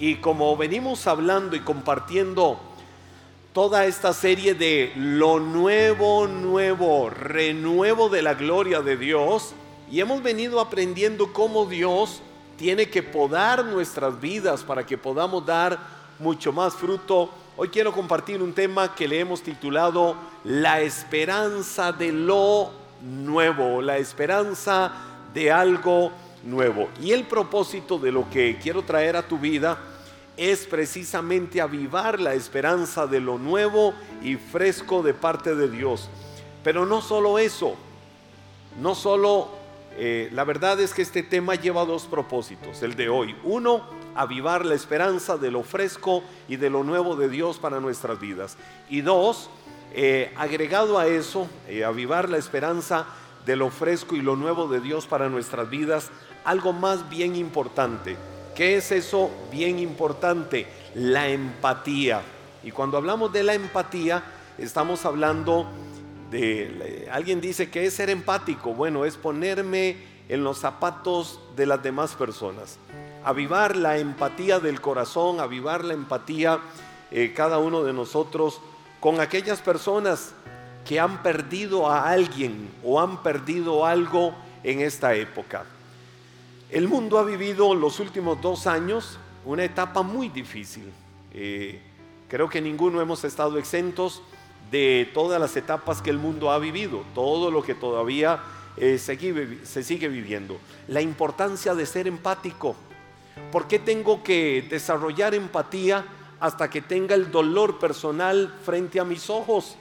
Y como venimos hablando y compartiendo toda esta serie de lo nuevo, nuevo, renuevo de la gloria de Dios, y hemos venido aprendiendo cómo Dios tiene que podar nuestras vidas para que podamos dar mucho más fruto. Hoy quiero compartir un tema que le hemos titulado La esperanza de lo nuevo, la esperanza de algo nuevo. Y el propósito de lo que quiero traer a tu vida es precisamente avivar la esperanza de lo nuevo y fresco de parte de Dios. Pero no solo eso, no solo, eh, la verdad es que este tema lleva dos propósitos, el de hoy. Uno, avivar la esperanza de lo fresco y de lo nuevo de Dios para nuestras vidas. Y dos, eh, agregado a eso, eh, avivar la esperanza de lo fresco y lo nuevo de Dios para nuestras vidas, algo más bien importante. ¿Qué es eso bien importante? La empatía. Y cuando hablamos de la empatía, estamos hablando de, alguien dice que es ser empático. Bueno, es ponerme en los zapatos de las demás personas. Avivar la empatía del corazón, avivar la empatía eh, cada uno de nosotros con aquellas personas que han perdido a alguien o han perdido algo en esta época. El mundo ha vivido los últimos dos años una etapa muy difícil. Eh, creo que ninguno hemos estado exentos de todas las etapas que el mundo ha vivido, todo lo que todavía eh, se, se sigue viviendo. La importancia de ser empático. ¿Por qué tengo que desarrollar empatía hasta que tenga el dolor personal frente a mis ojos.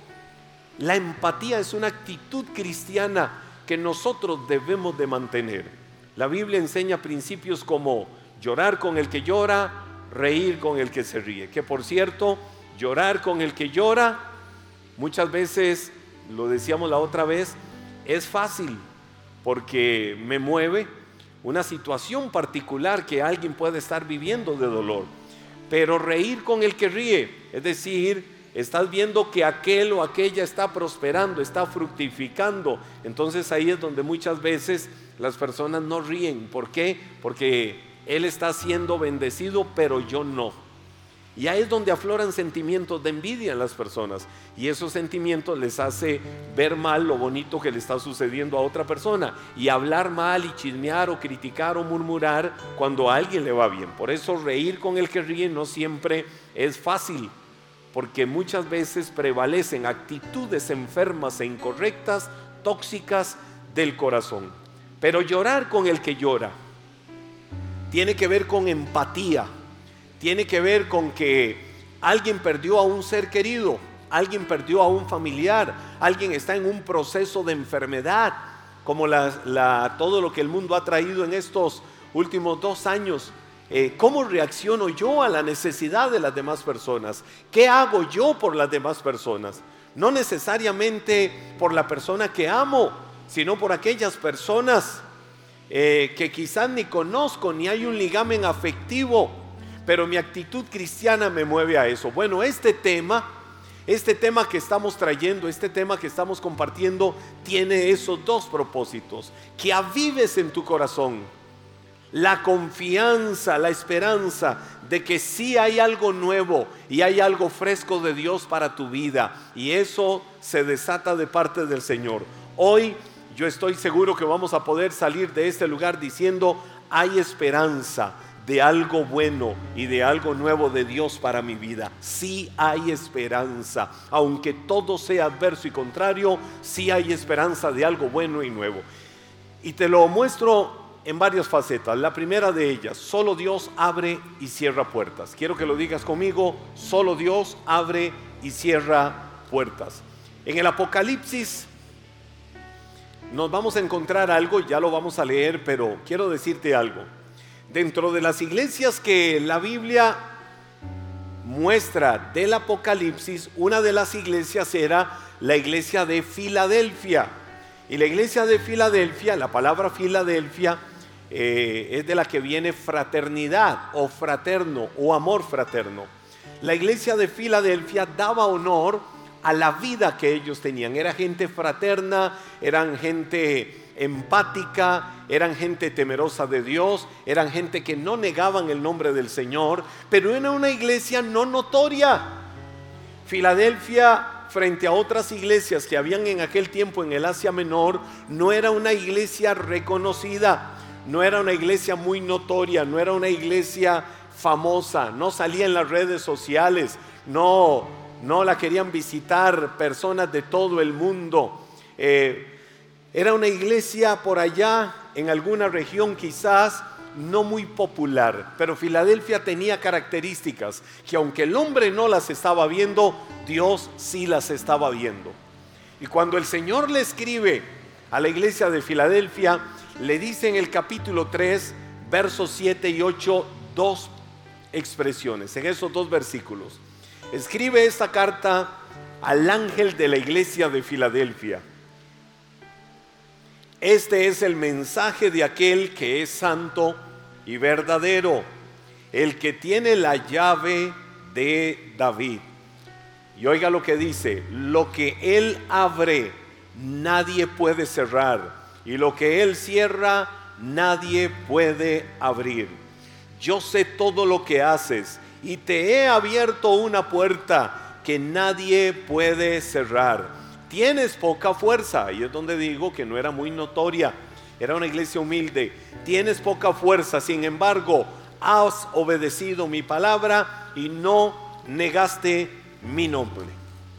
La empatía es una actitud cristiana que nosotros debemos de mantener. La Biblia enseña principios como llorar con el que llora, reír con el que se ríe. Que por cierto, llorar con el que llora, muchas veces, lo decíamos la otra vez, es fácil porque me mueve una situación particular que alguien puede estar viviendo de dolor pero reír con el que ríe, es decir, estás viendo que aquel o aquella está prosperando, está fructificando. Entonces ahí es donde muchas veces las personas no ríen. ¿Por qué? Porque él está siendo bendecido, pero yo no. Y ahí es donde afloran sentimientos de envidia en las personas. Y esos sentimientos les hace ver mal lo bonito que le está sucediendo a otra persona. Y hablar mal y chismear o criticar o murmurar cuando a alguien le va bien. Por eso reír con el que ríe no siempre es fácil. Porque muchas veces prevalecen actitudes enfermas e incorrectas, tóxicas del corazón. Pero llorar con el que llora tiene que ver con empatía tiene que ver con que alguien perdió a un ser querido, alguien perdió a un familiar, alguien está en un proceso de enfermedad, como todo lo que el mundo ha traído en estos últimos dos años. Eh, ¿Cómo reacciono yo a la necesidad de las demás personas? ¿Qué hago yo por las demás personas? No necesariamente por la persona que amo, sino por aquellas personas eh, que quizás ni conozco, ni hay un ligamen afectivo pero mi actitud cristiana me mueve a eso. Bueno, este tema, este tema que estamos trayendo, este tema que estamos compartiendo, tiene esos dos propósitos. Que avives en tu corazón la confianza, la esperanza de que sí hay algo nuevo y hay algo fresco de Dios para tu vida. Y eso se desata de parte del Señor. Hoy yo estoy seguro que vamos a poder salir de este lugar diciendo, hay esperanza de algo bueno y de algo nuevo de Dios para mi vida. Sí hay esperanza. Aunque todo sea adverso y contrario, sí hay esperanza de algo bueno y nuevo. Y te lo muestro en varias facetas. La primera de ellas, solo Dios abre y cierra puertas. Quiero que lo digas conmigo, solo Dios abre y cierra puertas. En el Apocalipsis nos vamos a encontrar algo, ya lo vamos a leer, pero quiero decirte algo. Dentro de las iglesias que la Biblia muestra del Apocalipsis, una de las iglesias era la iglesia de Filadelfia. Y la iglesia de Filadelfia, la palabra Filadelfia, eh, es de la que viene fraternidad o fraterno o amor fraterno. La iglesia de Filadelfia daba honor a la vida que ellos tenían. Era gente fraterna, eran gente empática, eran gente temerosa de Dios, eran gente que no negaban el nombre del Señor, pero era una iglesia no notoria. Filadelfia frente a otras iglesias que habían en aquel tiempo en el Asia Menor, no era una iglesia reconocida, no era una iglesia muy notoria, no era una iglesia famosa, no salía en las redes sociales, no, no la querían visitar personas de todo el mundo. Eh, era una iglesia por allá, en alguna región quizás, no muy popular, pero Filadelfia tenía características que aunque el hombre no las estaba viendo, Dios sí las estaba viendo. Y cuando el Señor le escribe a la iglesia de Filadelfia, le dice en el capítulo 3, versos 7 y 8, dos expresiones, en esos dos versículos. Escribe esta carta al ángel de la iglesia de Filadelfia. Este es el mensaje de aquel que es santo y verdadero, el que tiene la llave de David. Y oiga lo que dice, lo que él abre, nadie puede cerrar, y lo que él cierra, nadie puede abrir. Yo sé todo lo que haces, y te he abierto una puerta que nadie puede cerrar. Tienes poca fuerza, y es donde digo que no era muy notoria, era una iglesia humilde. Tienes poca fuerza, sin embargo, has obedecido mi palabra y no negaste mi nombre.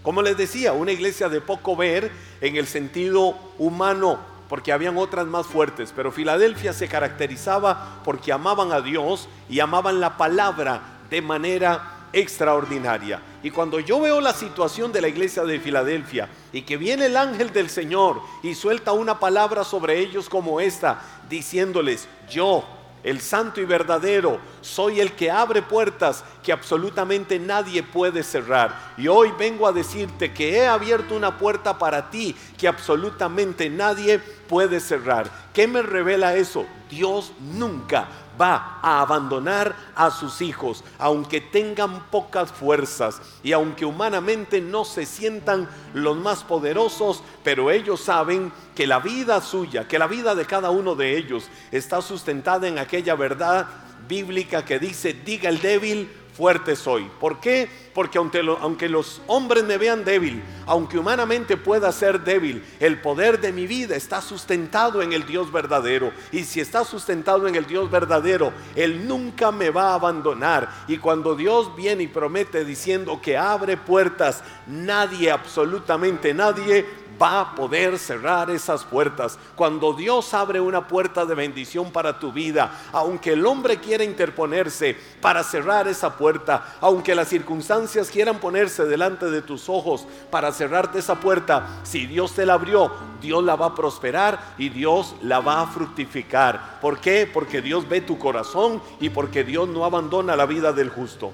Como les decía, una iglesia de poco ver en el sentido humano, porque habían otras más fuertes, pero Filadelfia se caracterizaba porque amaban a Dios y amaban la palabra de manera extraordinaria. Y cuando yo veo la situación de la iglesia de Filadelfia y que viene el ángel del Señor y suelta una palabra sobre ellos como esta, diciéndoles, yo el santo y verdadero, soy el que abre puertas que absolutamente nadie puede cerrar. Y hoy vengo a decirte que he abierto una puerta para ti que absolutamente nadie puede cerrar. ¿Qué me revela eso? Dios nunca va a abandonar a sus hijos, aunque tengan pocas fuerzas y aunque humanamente no se sientan los más poderosos, pero ellos saben que la vida suya, que la vida de cada uno de ellos está sustentada en aquella verdad bíblica que dice, diga el débil, fuerte soy. ¿Por qué? Porque aunque, aunque, los hombres me vean débil, aunque humanamente pueda ser débil, el poder de mi vida está sustentado en el Dios verdadero. Y si está sustentado en el Dios verdadero, Él nunca me va a abandonar. Y cuando Dios viene y promete diciendo que abre puertas, nadie, absolutamente nadie, va a poder cerrar esas puertas. Cuando Dios abre una puerta de bendición para tu vida, aunque el hombre quiera interponerse para cerrar esa puerta, aunque las circunstancias quieran ponerse delante de tus ojos para cerrarte esa puerta, si Dios te la abrió, Dios la va a prosperar y Dios la va a fructificar. ¿Por qué? Porque Dios ve tu corazón y porque Dios no abandona la vida del justo.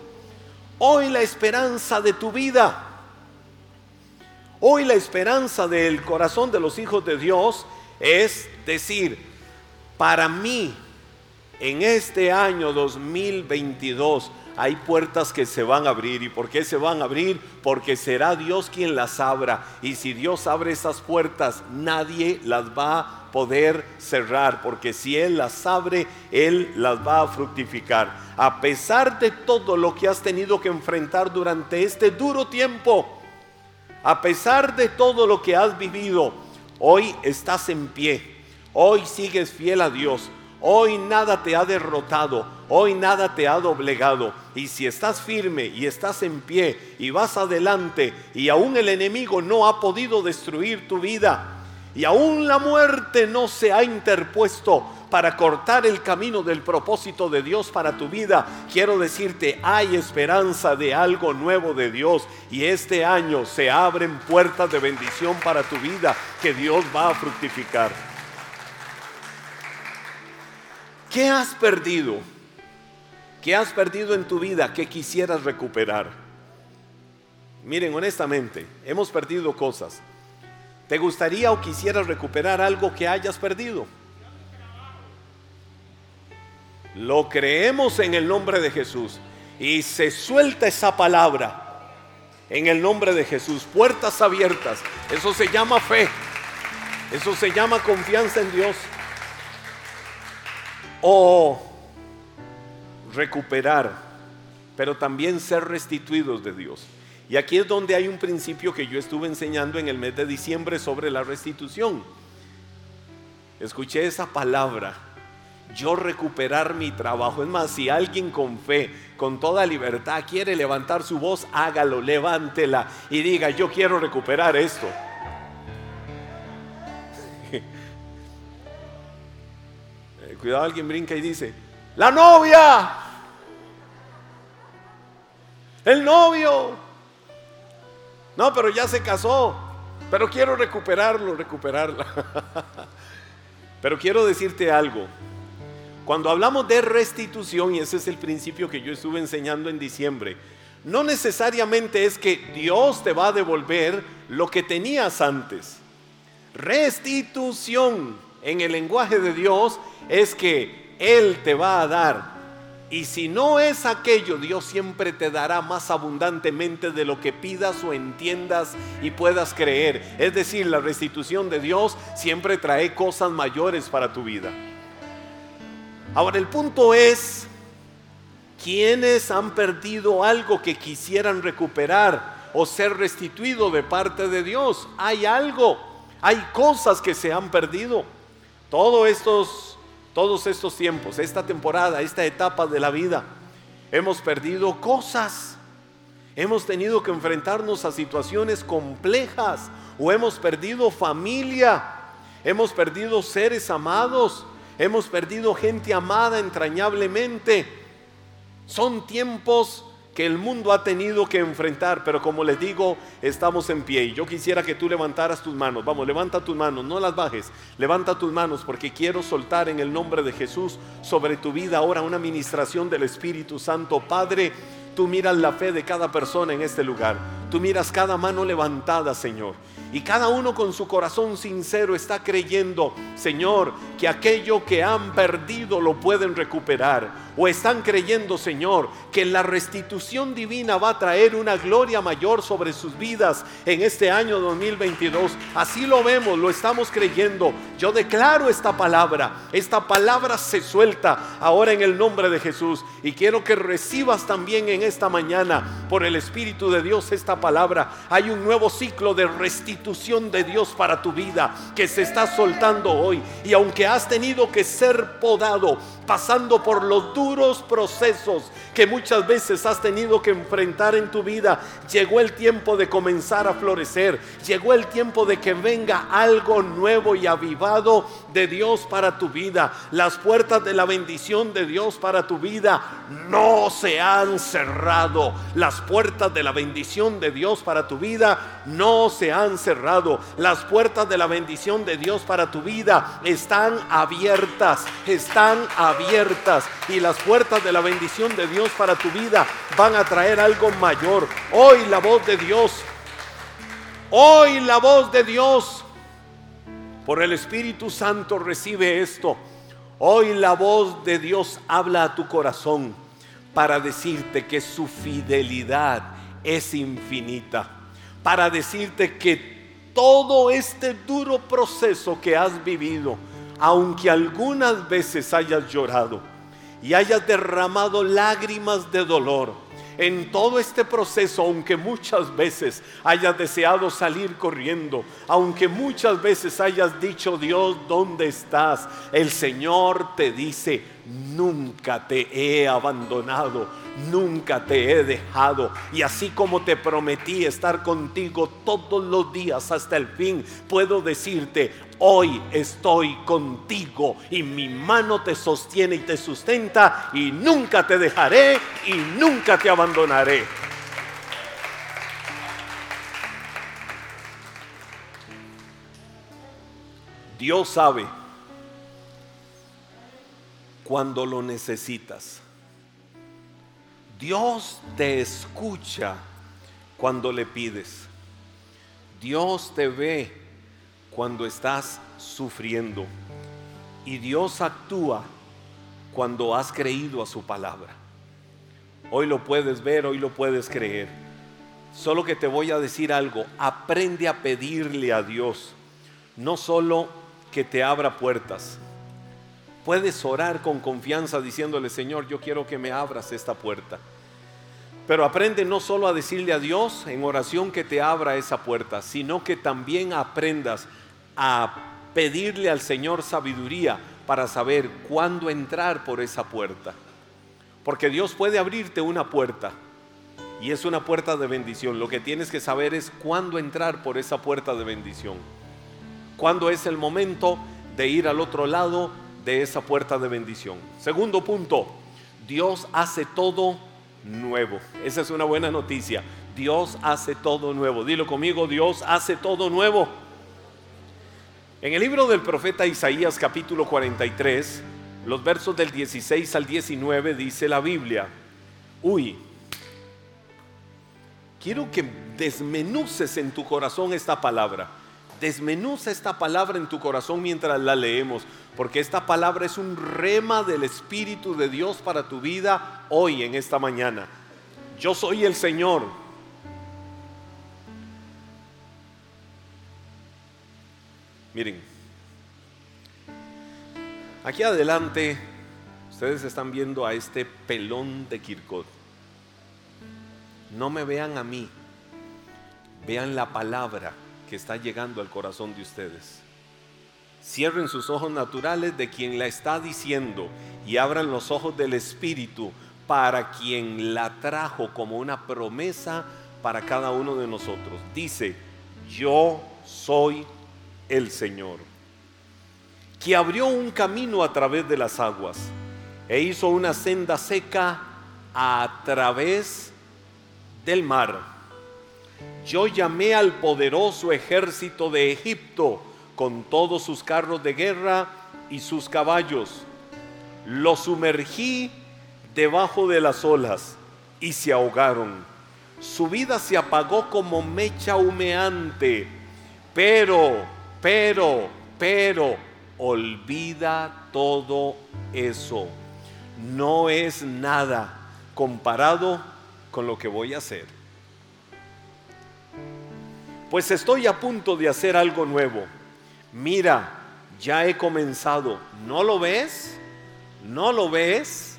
Hoy la esperanza de tu vida Hoy la esperanza del corazón de los hijos de Dios es decir, para mí, en este año 2022, hay puertas que se van a abrir. ¿Y por qué se van a abrir? Porque será Dios quien las abra. Y si Dios abre esas puertas, nadie las va a poder cerrar. Porque si Él las abre, Él las va a fructificar. A pesar de todo lo que has tenido que enfrentar durante este duro tiempo, a pesar de todo lo que has vivido, hoy estás en pie, hoy sigues fiel a Dios, hoy nada te ha derrotado, hoy nada te ha doblegado. Y si estás firme y estás en pie y vas adelante y aún el enemigo no ha podido destruir tu vida y aún la muerte no se ha interpuesto, para cortar el camino del propósito de Dios para tu vida, quiero decirte, hay esperanza de algo nuevo de Dios y este año se abren puertas de bendición para tu vida que Dios va a fructificar. ¿Qué has perdido? ¿Qué has perdido en tu vida que quisieras recuperar? Miren, honestamente, hemos perdido cosas. ¿Te gustaría o quisieras recuperar algo que hayas perdido? Lo creemos en el nombre de Jesús. Y se suelta esa palabra en el nombre de Jesús. Puertas abiertas. Eso se llama fe. Eso se llama confianza en Dios. O recuperar, pero también ser restituidos de Dios. Y aquí es donde hay un principio que yo estuve enseñando en el mes de diciembre sobre la restitución. Escuché esa palabra, yo recuperar mi trabajo. Es más, si alguien con fe, con toda libertad quiere levantar su voz, hágalo, levántela y diga, yo quiero recuperar esto. Eh, cuidado, alguien brinca y dice, la novia, el novio. No, pero ya se casó, pero quiero recuperarlo, recuperarla. pero quiero decirte algo. Cuando hablamos de restitución, y ese es el principio que yo estuve enseñando en diciembre, no necesariamente es que Dios te va a devolver lo que tenías antes. Restitución en el lenguaje de Dios es que Él te va a dar. Y si no es aquello, Dios siempre te dará más abundantemente de lo que pidas o entiendas y puedas creer. Es decir, la restitución de Dios siempre trae cosas mayores para tu vida. Ahora el punto es, ¿quiénes han perdido algo que quisieran recuperar o ser restituido de parte de Dios? Hay algo, hay cosas que se han perdido. Todos estos, todos estos tiempos, esta temporada, esta etapa de la vida, hemos perdido cosas. Hemos tenido que enfrentarnos a situaciones complejas o hemos perdido familia, hemos perdido seres amados, Hemos perdido gente amada entrañablemente. Son tiempos que el mundo ha tenido que enfrentar, pero como les digo, estamos en pie. Y yo quisiera que tú levantaras tus manos. Vamos, levanta tus manos, no las bajes. Levanta tus manos porque quiero soltar en el nombre de Jesús sobre tu vida ahora una administración del Espíritu Santo. Padre, tú miras la fe de cada persona en este lugar. Tú miras cada mano levantada, Señor. Y cada uno con su corazón sincero está creyendo, Señor, que aquello que han perdido lo pueden recuperar o están creyendo, Señor, que la restitución divina va a traer una gloria mayor sobre sus vidas en este año 2022. Así lo vemos, lo estamos creyendo. Yo declaro esta palabra. Esta palabra se suelta ahora en el nombre de Jesús. Y quiero que recibas también en esta mañana por el Espíritu de Dios esta palabra. Hay un nuevo ciclo de restitución de Dios para tu vida que se está soltando hoy. Y aunque has tenido que ser podado, pasando por los duros procesos que muchas veces has tenido que enfrentar en tu vida, llegó el tiempo de comenzar a florecer, llegó el tiempo de que venga algo nuevo y avivado de Dios para tu vida. Las puertas de la bendición de Dios para tu vida no se han cerrado. Las puertas de la bendición de Dios para tu vida no se han cerrado. Las puertas de la bendición de Dios para tu vida están abiertas, están abiertas. Y las puertas de la bendición de Dios para tu vida van a traer algo mayor. Hoy la voz de Dios, hoy la voz de Dios, por el Espíritu Santo recibe esto. Hoy la voz de Dios habla a tu corazón para decirte que su fidelidad es infinita. Para decirte que todo este duro proceso que has vivido, aunque algunas veces hayas llorado, y hayas derramado lágrimas de dolor en todo este proceso, aunque muchas veces hayas deseado salir corriendo, aunque muchas veces hayas dicho, Dios, ¿dónde estás? El Señor te dice, nunca te he abandonado, nunca te he dejado. Y así como te prometí estar contigo todos los días hasta el fin, puedo decirte, hoy estoy contigo y mi mano te sostiene y te sustenta y nunca te dejaré y nunca te abandonaré. Dios sabe cuando lo necesitas. Dios te escucha cuando le pides. Dios te ve cuando estás sufriendo. Y Dios actúa cuando has creído a su palabra. Hoy lo puedes ver, hoy lo puedes creer. Solo que te voy a decir algo, aprende a pedirle a Dios no solo que te abra puertas. Puedes orar con confianza diciéndole, Señor, yo quiero que me abras esta puerta. Pero aprende no solo a decirle a Dios en oración que te abra esa puerta, sino que también aprendas a pedirle al Señor sabiduría para saber cuándo entrar por esa puerta. Porque Dios puede abrirte una puerta y es una puerta de bendición. Lo que tienes que saber es cuándo entrar por esa puerta de bendición. Cuándo es el momento de ir al otro lado de esa puerta de bendición. Segundo punto, Dios hace todo nuevo. Esa es una buena noticia. Dios hace todo nuevo. Dilo conmigo, Dios hace todo nuevo. En el libro del profeta Isaías capítulo 43, los versos del 16 al 19 dice la Biblia, uy, quiero que desmenuces en tu corazón esta palabra. Desmenuza esta palabra en tu corazón mientras la leemos, porque esta palabra es un rema del Espíritu de Dios para tu vida hoy, en esta mañana. Yo soy el Señor. Miren, aquí adelante ustedes están viendo a este pelón de Kirkot. No me vean a mí, vean la palabra que está llegando al corazón de ustedes. Cierren sus ojos naturales de quien la está diciendo y abran los ojos del Espíritu para quien la trajo como una promesa para cada uno de nosotros. Dice, yo soy el Señor, que abrió un camino a través de las aguas e hizo una senda seca a través del mar yo llamé al poderoso ejército de Egipto con todos sus carros de guerra y sus caballos. Lo sumergí debajo de las olas y se ahogaron. Su vida se apagó como mecha humeante. Pero, pero, pero, olvida todo eso. No es nada comparado con lo que voy a hacer pues estoy a punto de hacer algo nuevo. Mira, ya he comenzado. ¿No lo ves? ¿No lo ves?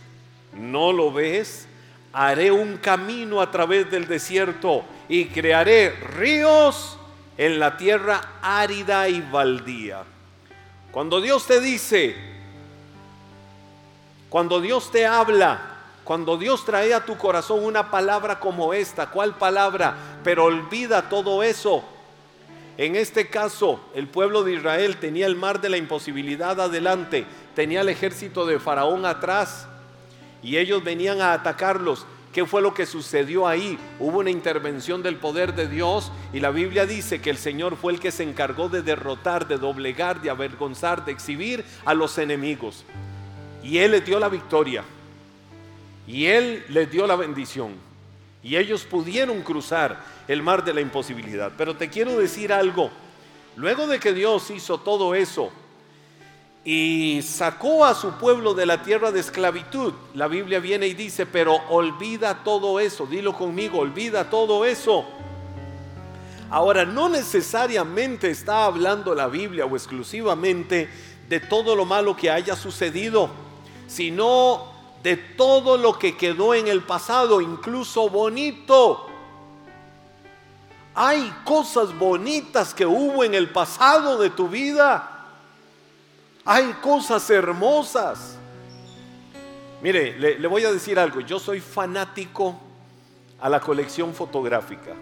¿No lo ves? Haré un camino a través del desierto y crearé ríos en la tierra árida y baldía. Cuando Dios te dice, cuando Dios te habla, cuando Dios trae a tu corazón una palabra como esta, ¿cuál palabra? pero olvida todo eso. En este caso, el pueblo de Israel tenía el mar de la imposibilidad adelante, tenía el ejército de Faraón atrás y ellos venían a atacarlos. ¿Qué fue lo que sucedió ahí? Hubo una intervención del poder de Dios y la Biblia dice que el Señor fue el que se encargó de derrotar, de doblegar, de avergonzar, de exhibir a los enemigos. Y Él les dio la victoria. Y Él les dio la bendición. Y ellos pudieron cruzar el mar de la imposibilidad. Pero te quiero decir algo. Luego de que Dios hizo todo eso y sacó a su pueblo de la tierra de esclavitud, la Biblia viene y dice, pero olvida todo eso. Dilo conmigo, olvida todo eso. Ahora, no necesariamente está hablando la Biblia o exclusivamente de todo lo malo que haya sucedido, sino de todo lo que quedó en el pasado, incluso bonito. Hay cosas bonitas que hubo en el pasado de tu vida. Hay cosas hermosas. Mire, le, voy a decir algo. Yo soy fanático a la colección fotográfica.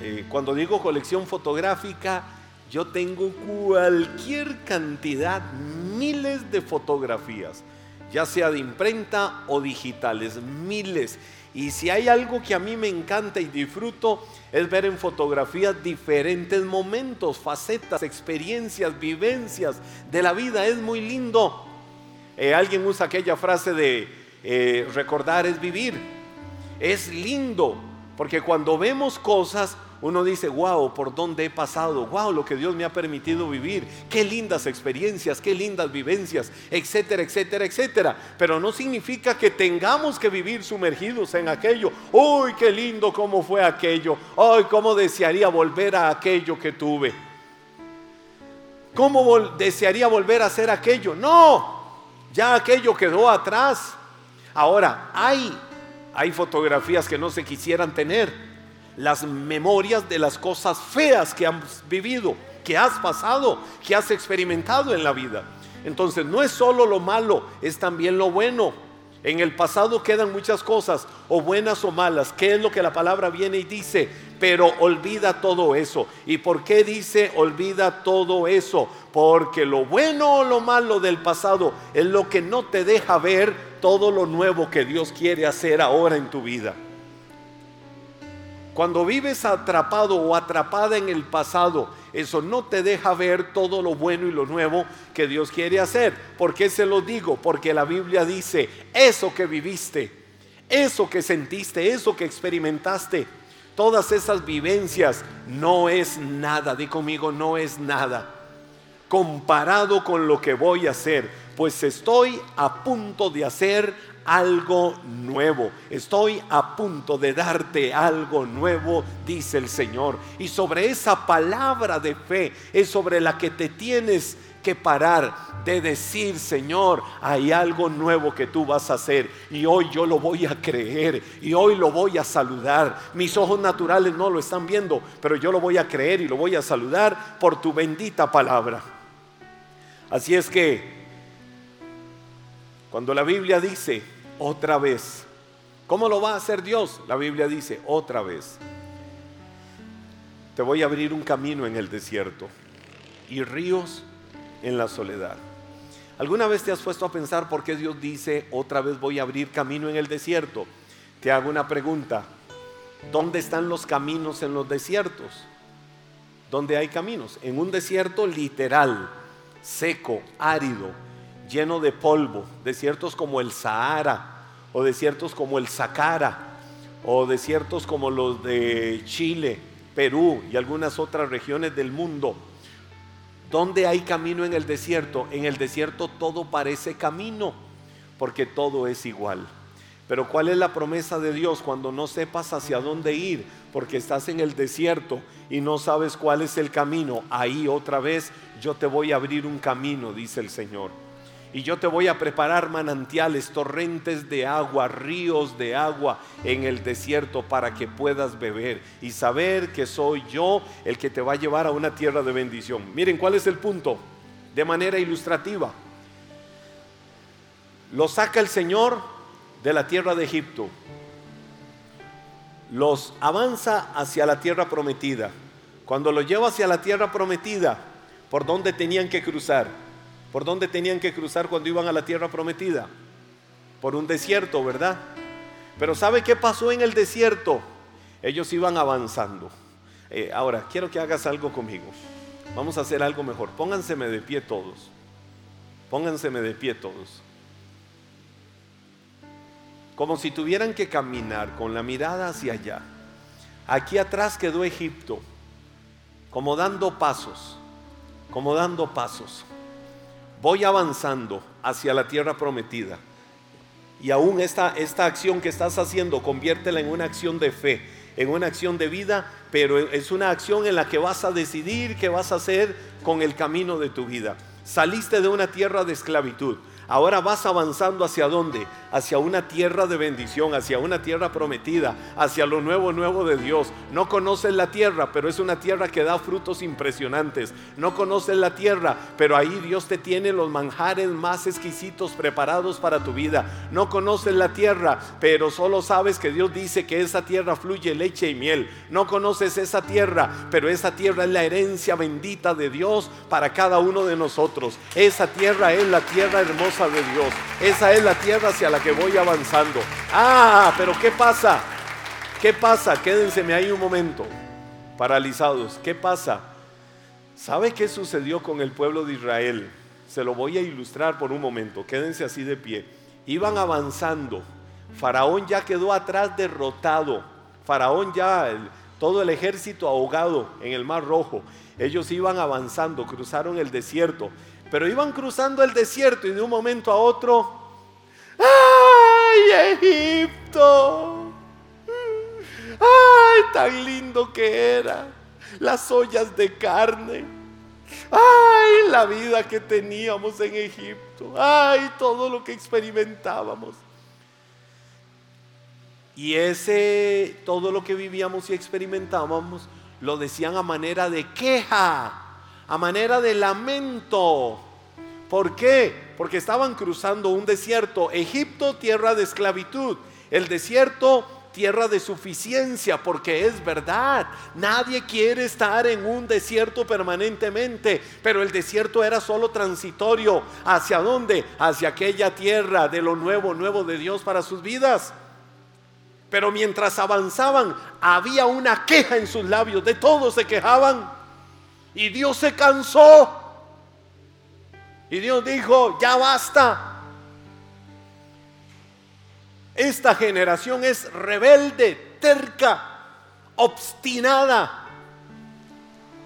Eh, cuando digo colección fotográfica, yo tengo cualquier cantidad, miles de fotografías, ya sea de imprenta o digitales, miles. Y si hay algo que a mí me encanta y disfruto es ver en fotografías diferentes momentos, facetas, experiencias, vivencias de la vida. Es muy lindo. Eh, alguien usa aquella frase de eh, recordar es vivir. Es lindo porque cuando vemos cosas uno dice, wow, por dónde he pasado, wow, lo que Dios me ha permitido vivir, qué lindas experiencias, qué lindas vivencias, etcétera, etcétera, etcétera. Pero no significa que tengamos que vivir sumergidos en aquello. Uy, qué lindo cómo fue aquello. Ay, cómo desearía volver a aquello que tuve. ¿Cómo desearía volver a hacer aquello? No, ya aquello quedó atrás. Ahora, hay, hay fotografías que no se quisieran tener, las memorias de las cosas feas que has vivido, que has pasado, que has experimentado en la vida. Entonces, no es solo lo malo, es también lo bueno. En el pasado quedan muchas cosas, o buenas o malas. ¿Qué es lo que la palabra viene y dice? Pero olvida todo eso. ¿Y por qué dice olvida todo eso? Porque lo bueno o lo malo del pasado es lo que no te deja ver todo lo nuevo que Dios quiere hacer ahora en tu vida. Cuando vives atrapado o atrapada en el pasado, eso no te deja ver todo lo bueno y lo nuevo que Dios quiere hacer. ¿Por qué se lo digo? Porque la Biblia dice, eso que viviste, eso que sentiste, eso que experimentaste, todas esas vivencias no es nada. Di conmigo, no es nada. Comparado con lo que voy a hacer, pues estoy a punto de hacer algo nuevo. Estoy a punto de darte algo nuevo, dice el Señor. Y sobre esa palabra de fe es sobre la que te tienes que parar de decir, Señor, hay algo nuevo que tú vas a hacer y hoy yo lo voy a creer y hoy lo voy a saludar. Mis ojos naturales no lo están viendo, pero yo lo voy a creer y lo voy a saludar por tu bendita palabra. Así es que cuando la Biblia dice otra vez, ¿cómo lo va a hacer Dios? La Biblia dice otra vez. Te voy a abrir un camino en el desierto y ríos en la soledad. ¿Alguna vez te has puesto a pensar por qué Dios dice otra vez voy a abrir camino en el desierto? Te hago una pregunta. ¿Dónde están los caminos en los desiertos? ¿Dónde hay caminos? En un desierto literal, seco, árido, lleno de polvo, desiertos como el Sahara o desiertos como el Sacara o desiertos como los de Chile, Perú y algunas otras regiones del mundo. ¿Dónde hay camino en el desierto? En el desierto todo parece camino, porque todo es igual. Pero ¿cuál es la promesa de Dios cuando no sepas hacia dónde ir? Porque estás en el desierto y no sabes cuál es el camino. Ahí otra vez yo te voy a abrir un camino, dice el Señor y yo te voy a preparar manantiales, torrentes de agua, ríos de agua en el desierto para que puedas beber y saber que soy yo el que te va a llevar a una tierra de bendición. Miren, ¿cuál es el punto? De manera ilustrativa. Lo saca el Señor de la tierra de Egipto. Los avanza hacia la tierra prometida. Cuando lo lleva hacia la tierra prometida, ¿por dónde tenían que cruzar? ¿Por dónde tenían que cruzar cuando iban a la tierra prometida? Por un desierto, ¿verdad? Pero ¿sabe qué pasó en el desierto? Ellos iban avanzando. Eh, ahora, quiero que hagas algo conmigo. Vamos a hacer algo mejor. Pónganseme de pie todos. Pónganseme de pie todos. Como si tuvieran que caminar con la mirada hacia allá. Aquí atrás quedó Egipto, como dando pasos, como dando pasos voy avanzando hacia la tierra prometida. Y aún esta, esta acción que estás haciendo, conviértela en una acción de fe, en una acción de vida, pero es una acción en la que vas a decidir qué vas a hacer con el camino de tu vida. Saliste de una tierra de esclavitud, Ahora vas avanzando hacia dónde? Hacia una tierra de bendición, hacia una tierra prometida, hacia lo nuevo, nuevo de Dios. No conoces la tierra, pero es una tierra que da frutos impresionantes. No conoces la tierra, pero ahí Dios te tiene los manjares más exquisitos preparados para tu vida. No conoces la tierra, pero solo sabes que Dios dice que esa tierra fluye leche y miel. No conoces esa tierra, pero esa tierra es la herencia bendita de Dios para cada uno de nosotros. Esa tierra es la tierra hermosa de Dios. Esa es la tierra hacia la que voy avanzando. Ah, pero ¿qué pasa? ¿Qué pasa? Quédenseme ahí un momento, paralizados. ¿Qué pasa? ¿Sabe qué sucedió con el pueblo de Israel? Se lo voy a ilustrar por un momento. Quédense así de pie. Iban avanzando. Faraón ya quedó atrás derrotado. Faraón ya, todo el ejército ahogado en el Mar Rojo. Ellos iban avanzando, cruzaron el desierto pero iban cruzando el desierto y de un momento a otro, ¡ay, Egipto! ¡Ay, tan lindo que era! Las ollas de carne, Ay, la vida que teníamos en Egipto. Ay, todo lo que experimentábamos. Y ese, todo lo que vivíamos y experimentábamos, lo decían a manera de queja, a manera de lamento. ¿Por qué? Porque estaban cruzando un desierto. Egipto, tierra de esclavitud. El desierto, tierra de suficiencia, porque es verdad, nadie quiere estar en un desierto permanentemente, pero el desierto era solo transitorio. ¿Hacia dónde? Hacia aquella tierra de lo nuevo, nuevo de Dios para sus vidas. Pero mientras avanzaban, había una queja en sus labios, de todos se quejaban. Y Dios se cansó. Y Dios dijo, ya basta. Esta generación es rebelde, terca, obstinada.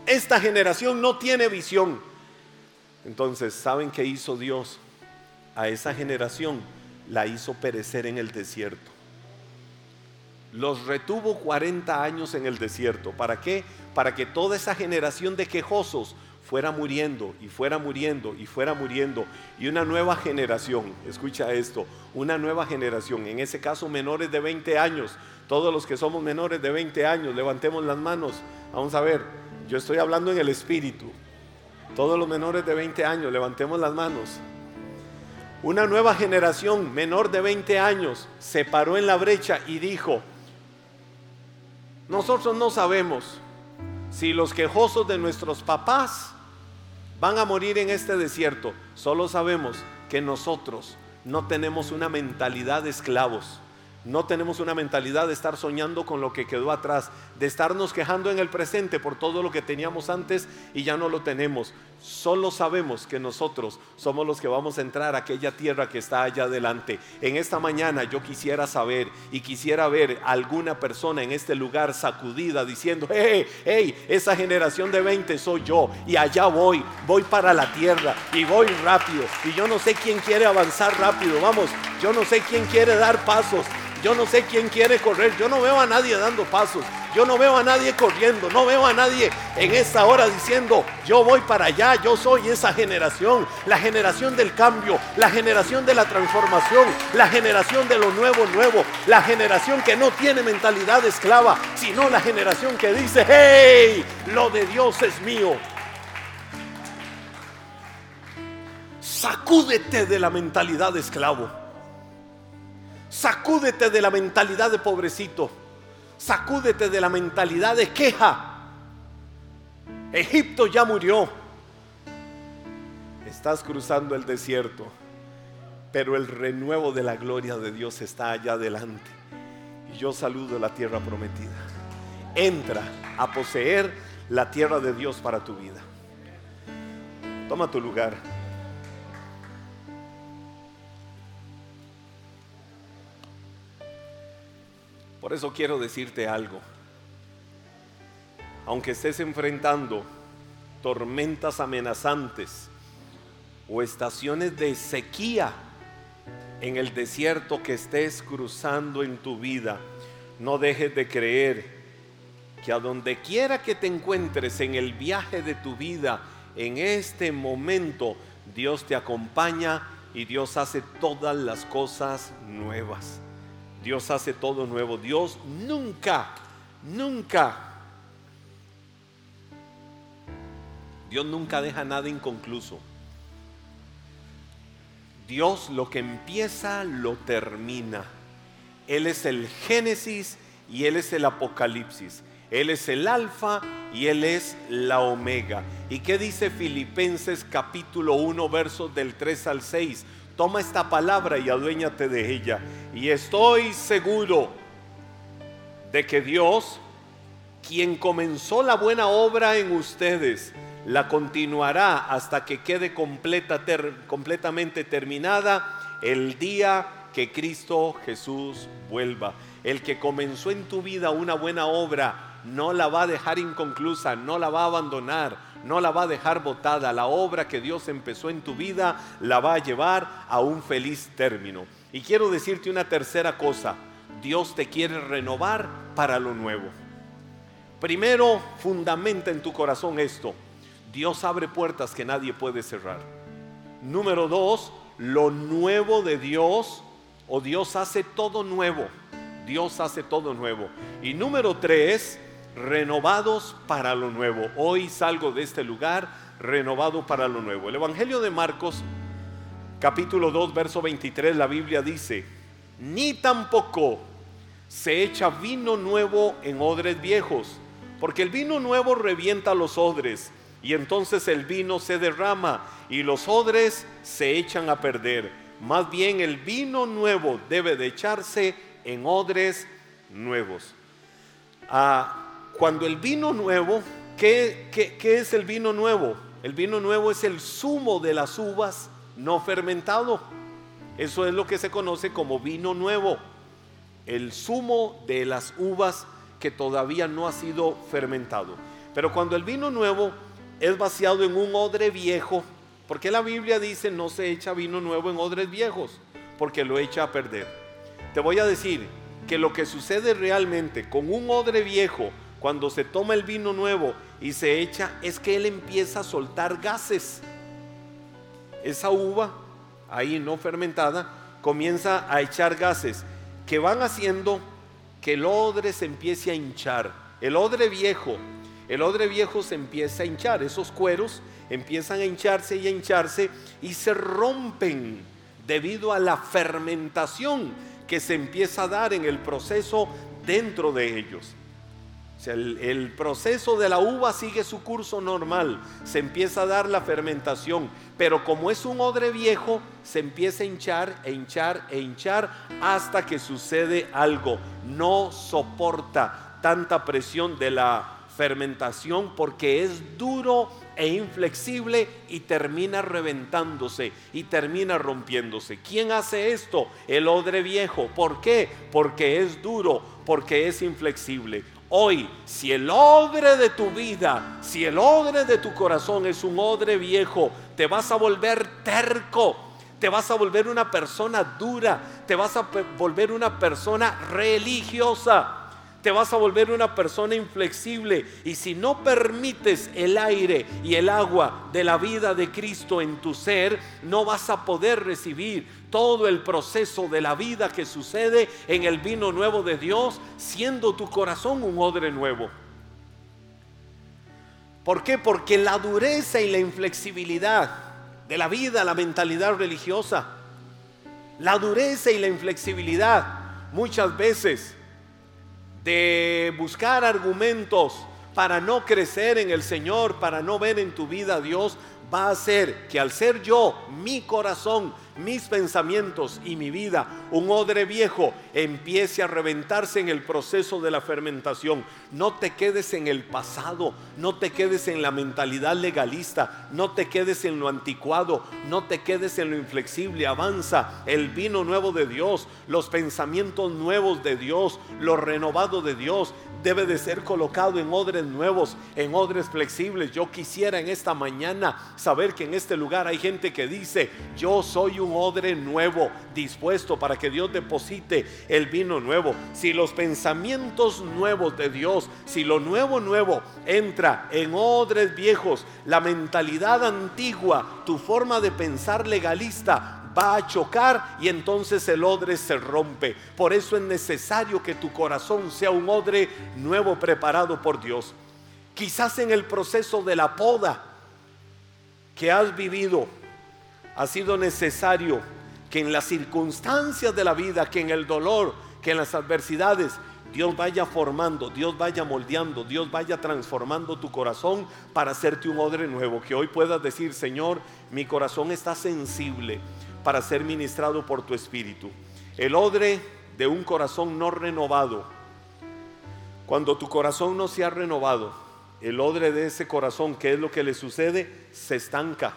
Esta generación no tiene visión. Entonces, ¿saben qué hizo Dios? A esa generación la hizo perecer en el desierto. Los retuvo 40 años en el desierto. ¿Para qué? Para que toda esa generación de quejosos fuera muriendo y fuera muriendo y fuera muriendo. Y una nueva generación, escucha esto, una nueva generación, en ese caso menores de 20 años, todos los que somos menores de 20 años, levantemos las manos, vamos a ver, yo estoy hablando en el espíritu, todos los menores de 20 años, levantemos las manos. Una nueva generación menor de 20 años se paró en la brecha y dijo, nosotros no sabemos si los quejosos de nuestros papás van a morir en este desierto. Solo sabemos que nosotros no tenemos una mentalidad de esclavos. No tenemos una mentalidad de estar soñando con lo que quedó atrás, de estarnos quejando en el presente por todo lo que teníamos antes y ya no lo tenemos. Solo sabemos que nosotros somos los que vamos a entrar a aquella tierra que está allá adelante. En esta mañana yo quisiera saber y quisiera ver alguna persona en este lugar sacudida diciendo, hey, hey, esa generación de 20 soy yo y allá voy, voy para la tierra y voy rápido. Y yo no sé quién quiere avanzar rápido, vamos, yo no sé quién quiere dar pasos. Yo no sé quién quiere correr. Yo no veo a nadie dando pasos. Yo no veo a nadie corriendo. No veo a nadie en esta hora diciendo, yo voy para allá. Yo soy esa generación. La generación del cambio. La generación de la transformación. La generación de lo nuevo, nuevo. La generación que no tiene mentalidad esclava. Sino la generación que dice, hey, lo de Dios es mío. Sacúdete de la mentalidad de esclavo. Sacúdete de la mentalidad de pobrecito. Sacúdete de la mentalidad de queja. Egipto ya murió. Estás cruzando el desierto, pero el renuevo de la gloria de Dios está allá adelante. Y yo saludo la tierra prometida. Entra a poseer la tierra de Dios para tu vida. Toma tu lugar. Por eso quiero decirte algo. Aunque estés enfrentando tormentas amenazantes o estaciones de sequía en el desierto que estés cruzando en tu vida, no dejes de creer que a donde quiera que te encuentres en el viaje de tu vida, en este momento, Dios te acompaña y Dios hace todas las cosas nuevas. Dios hace todo nuevo. Dios nunca, nunca, Dios nunca deja nada inconcluso. Dios lo que empieza lo termina. Él es el Génesis y Él es el Apocalipsis. Él es el alfa y Él es la omega. ¿Y qué dice Filipenses capítulo 1 versos del 3 al 6? Toma esta palabra y aduéñate de ella. Y estoy seguro de que Dios, quien comenzó la buena obra en ustedes, la continuará hasta que quede completa, completamente terminada el día que Cristo Jesús vuelva. El que comenzó en tu vida una buena obra no la va a dejar inconclusa, no la va a abandonar, no la va a dejar botada. La obra que Dios empezó en tu vida la va a llevar a un feliz término. Y quiero decirte una tercera cosa. Dios te quiere renovar para lo nuevo. Primero, fundamenta en tu corazón esto. Dios abre puertas que nadie puede cerrar. Número dos, lo nuevo de Dios o Dios hace todo nuevo. Dios hace todo nuevo. Y número tres, renovados para lo nuevo. Hoy salgo de este lugar renovado para lo nuevo. El Evangelio de Marcos, capítulo 2, verso 23, la Biblia dice, ni tampoco se echa vino nuevo en odres viejos, porque el vino nuevo revienta los odres y entonces el vino se derrama y los odres se echan a perder. Más bien el vino nuevo debe de echarse en odres nuevos. Ah, cuando el vino nuevo, ¿qué, qué es el vino nuevo? El vino nuevo es el zumo de las uvas no fermentado. Eso es lo que se conoce como vino nuevo. El zumo de las uvas que todavía no ha sido fermentado. Pero cuando el vino nuevo es vaciado en un odre viejo, porque la Biblia dice no se echa vino nuevo en odres viejos, porque lo echa a perder. Te voy a decir que lo que sucede realmente con un odre viejo, cuando se toma el vino nuevo y se echa, es que él empieza a soltar gases. Esa uva, ahí no fermentada, comienza a echar gases que van haciendo que el odre se empiece a hinchar. El odre viejo, el odre viejo se empieza a hinchar, esos cueros empiezan a hincharse y a hincharse y se rompen debido a la fermentación que se empieza a dar en el proceso dentro de ellos. El, el, proceso de la uva sigue su curso normal, se empieza a dar la fermentación, pero como es un odre viejo, se empieza a hinchar e hinchar e hinchar hasta que sucede algo. No soporta tanta presión de la fermentación porque es duro e inflexible y termina reventándose y termina rompiéndose. ¿Quién hace esto? El odre viejo. ¿Por qué? Porque es duro, porque es inflexible. Hoy, si el odre de tu vida, si el odre de tu corazón es un odre viejo, te vas a volver terco, te vas a volver una persona dura, te vas a volver una persona religiosa te vas a volver una persona inflexible. Y si no permites el aire y el agua de la vida de Cristo en tu ser, no vas a poder recibir todo el proceso de la vida que sucede en el vino nuevo de Dios, siendo tu corazón un odre nuevo. ¿Por qué? Porque la dureza y la inflexibilidad de la vida, la mentalidad religiosa, la dureza y la inflexibilidad muchas veces de buscar argumentos para no crecer en el Señor, para no ver en tu vida a Dios, va a hacer que al ser yo, mi corazón, mis pensamientos y mi vida, un odre viejo, empiece a reventarse en el proceso de la fermentación. No te quedes en el pasado, no te quedes en la mentalidad legalista, no te quedes en lo anticuado, no te quedes en lo inflexible. Avanza el vino nuevo de Dios, los pensamientos nuevos de Dios, lo renovado de Dios debe de ser colocado en odres nuevos, en odres flexibles. Yo quisiera en esta mañana saber que en este lugar hay gente que dice, yo soy un odre nuevo, dispuesto para que Dios deposite el vino nuevo. Si los pensamientos nuevos de Dios, si lo nuevo nuevo entra en odres viejos, la mentalidad antigua, tu forma de pensar legalista, va a chocar y entonces el odre se rompe. Por eso es necesario que tu corazón sea un odre nuevo preparado por Dios. Quizás en el proceso de la poda que has vivido ha sido necesario que en las circunstancias de la vida, que en el dolor, que en las adversidades, Dios vaya formando, Dios vaya moldeando, Dios vaya transformando tu corazón para hacerte un odre nuevo. Que hoy puedas decir, Señor, mi corazón está sensible para ser ministrado por tu espíritu. El odre de un corazón no renovado. Cuando tu corazón no se ha renovado, el odre de ese corazón, ¿qué es lo que le sucede? Se estanca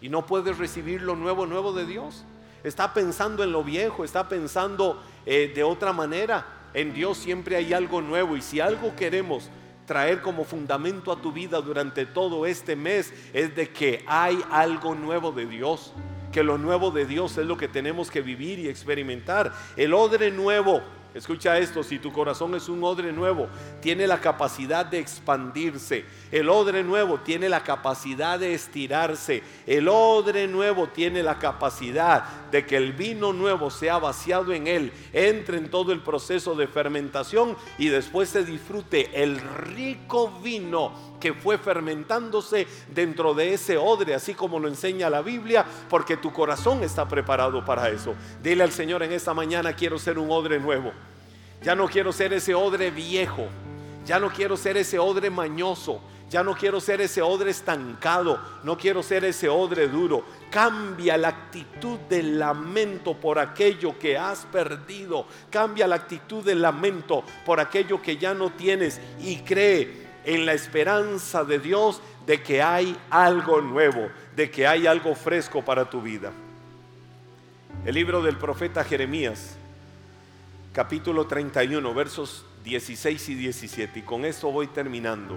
y no puedes recibir lo nuevo, nuevo de Dios. Está pensando en lo viejo, está pensando eh, de otra manera. En Dios siempre hay algo nuevo y si algo queremos traer como fundamento a tu vida durante todo este mes es de que hay algo nuevo de Dios que lo nuevo de Dios es lo que tenemos que vivir y experimentar. El odre nuevo Escucha esto, si tu corazón es un odre nuevo, tiene la capacidad de expandirse. El odre nuevo tiene la capacidad de estirarse. El odre nuevo tiene la capacidad de que el vino nuevo sea vaciado en él, entre en todo el proceso de fermentación y después se disfrute el rico vino que fue fermentándose dentro de ese odre, así como lo enseña la Biblia, porque tu corazón está preparado para eso. Dile al Señor en esta mañana, quiero ser un odre nuevo. Ya no quiero ser ese odre viejo. Ya no quiero ser ese odre mañoso. Ya no quiero ser ese odre estancado. No quiero ser ese odre duro. Cambia la actitud del lamento por aquello que has perdido. Cambia la actitud del lamento por aquello que ya no tienes. Y cree en la esperanza de Dios de que hay algo nuevo. De que hay algo fresco para tu vida. El libro del profeta Jeremías capítulo 31, versos 16 y 17. Y con esto voy terminando.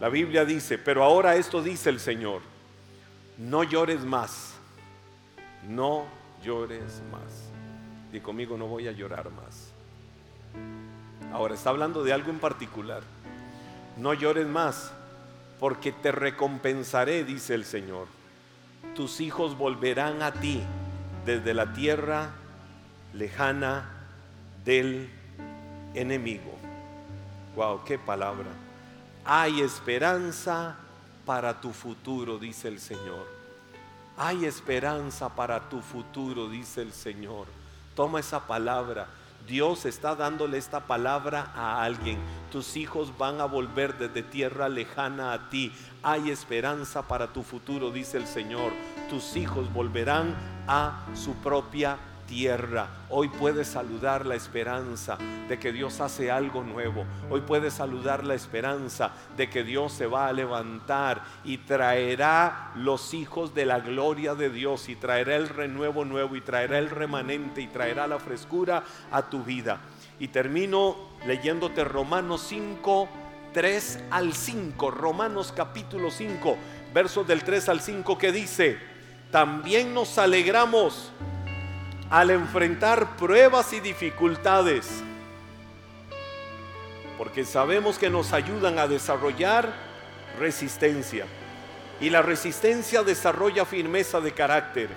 La Biblia dice, pero ahora esto dice el Señor, no llores más, no llores más. Y conmigo no voy a llorar más. Ahora está hablando de algo en particular. No llores más, porque te recompensaré, dice el Señor. Tus hijos volverán a ti desde la tierra lejana del enemigo. Wow, qué palabra. Hay esperanza para tu futuro, dice el Señor. Hay esperanza para tu futuro, dice el Señor. Toma esa palabra. Dios está dándole esta palabra a alguien. Tus hijos van a volver desde tierra lejana a ti. Hay esperanza para tu futuro, dice el Señor. Tus hijos volverán a su propia tierra. Hoy puedes saludar la esperanza de que Dios hace algo nuevo. Hoy puedes saludar la esperanza de que Dios se va a levantar y traerá los hijos de la gloria de Dios y traerá el renuevo nuevo y traerá el remanente y traerá la frescura a tu vida. Y termino leyéndote Romanos 5, 3 al 5. Romanos capítulo 5, versos del 3 al 5 que dice, también nos alegramos al enfrentar pruebas y dificultades, porque sabemos que nos ayudan a desarrollar resistencia. Y la resistencia desarrolla firmeza de carácter.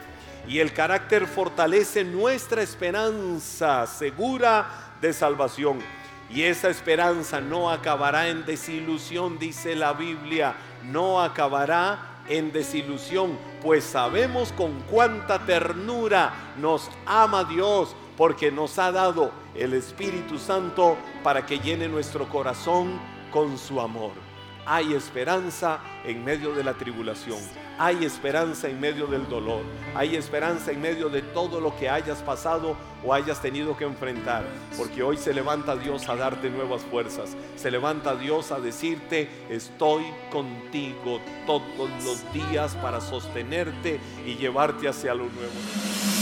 Y el carácter fortalece nuestra esperanza segura de salvación. Y esa esperanza no acabará en desilusión, dice la Biblia, no acabará en desilusión, pues sabemos con cuánta ternura nos ama Dios, porque nos ha dado el Espíritu Santo para que llene nuestro corazón con su amor. Hay esperanza en medio de la tribulación. Hay esperanza en medio del dolor. Hay esperanza en medio de todo lo que hayas pasado o hayas tenido que enfrentar. Porque hoy se levanta Dios a darte nuevas fuerzas. Se levanta Dios a decirte, estoy contigo todos los días para sostenerte y llevarte hacia lo nuevo.